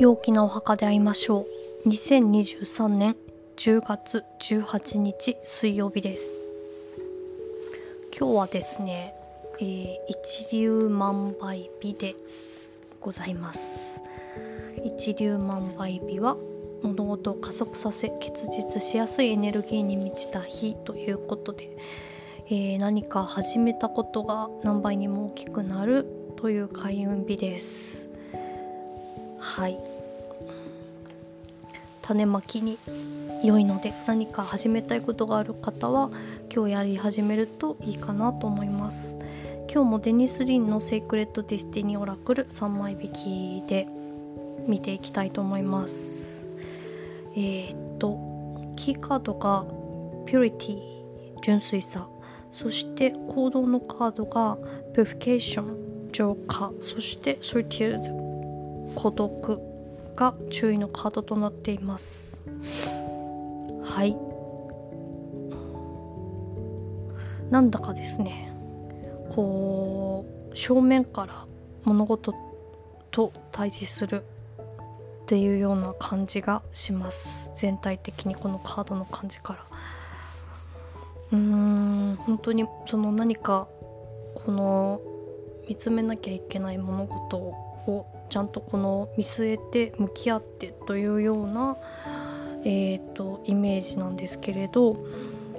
陽気なお墓で会いましょう。2023年10月18日水曜日です。今日はですね、えー、一粒万倍日です。ございます。一粒万倍日は物事を加速させ結実しやすいエネルギーに満ちた日ということで、えー、何か始めたことが何倍にも大きくなるという開運日です。はい。種まきに良いので何か始めたいことがある方は今日やり始めるといいかなと思います。今日もデニス・リンの Sacred Destiny Oracle 3枚引きで見ていきたいと思います。えー、っとキーカードが Purity純粋さ。そして行動のカードが Purification 浄化。そして Solitude 孤独。が注意のカードとなっています。はい。なんだかですねこう正面から物事と対峙するっていうような感じがします。全体的にこのカードの感じから。うーん本当にその何かこの見つめなきゃいけない物事をちゃんとこの見据えて向き合ってというような、えーと、イメージなんですけれど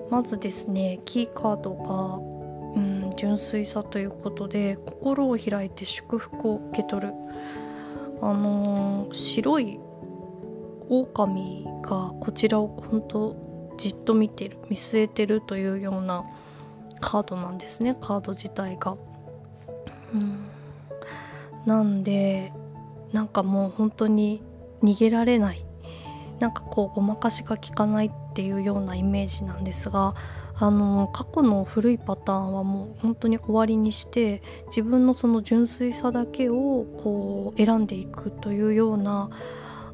まずですねキーカードが、うん、純粋さということで心を開いて祝福を受け取るあのー、白い狼がこちらを本当じっと見てる見据えてるというようなカードなんですねカード自体が。うん、なんでなんかもう本当に逃げられない。なんかこうごまかしが効かないっていうようなイメージなんですがあの過去の古いパターンはもう本当に終わりにして自分のその純粋さだけをこう選んでいくというような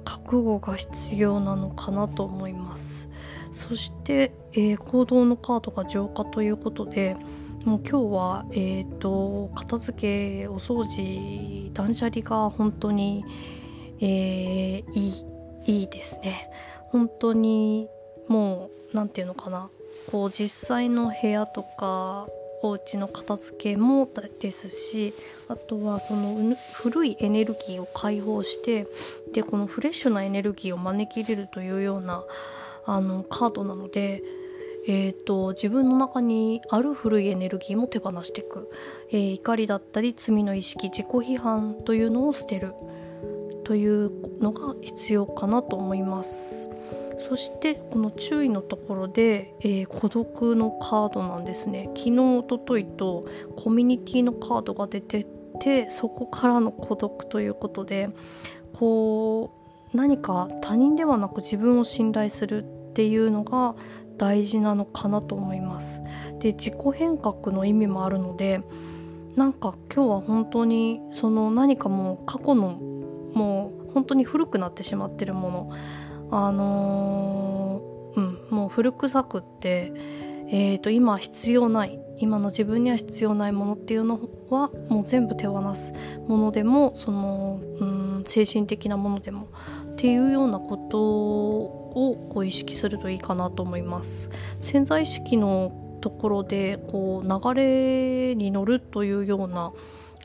覚悟が必要なのかなと思います。そして、えー、行動のカードが浄化ということでもう今日は、えーと、片付けお掃除断捨離が本当に、えー、いいいいですね。本当にもう何て言うのかな。こう実際の部屋とかお家の片付けもですしあとはその古いエネルギーを解放してでこのフレッシュなエネルギーを招き入れるというようなあのカードなのでえーと、自分の中にある古いエネルギーも手放していく、えー、怒りだったり罪の意識自己批判というのを捨てる。というのが必要かなと思います。そしてこの注意のところで、えー、孤独のカードなんですね。昨日おとといとコミュニティのカードが出ててそこからの孤独ということでこう何か他人ではなく自分を信頼するっていうのが大事なのかなと思います。で自己変革の意味もあるのでなんか今日は本当にその何かもう過去のもう本当に古くなってしまってるものあのー、うんもう古臭くってえーと、今必要ない今の自分には必要ないものっていうのはもう全部手放すものでもその、うん、精神的なものでもっていうようなことをこう意識するといいかなと思います。潜在意識のところでこう流れに乗るというような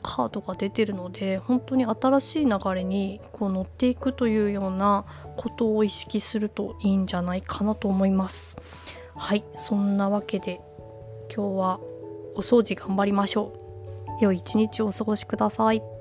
カードが出てるので本当に新しい流れにこう乗っていくというようなことを意識するといいんじゃないかなと思います。はいそんなわけで今日はお掃除頑張りましょう。良い一日をお過ごしください。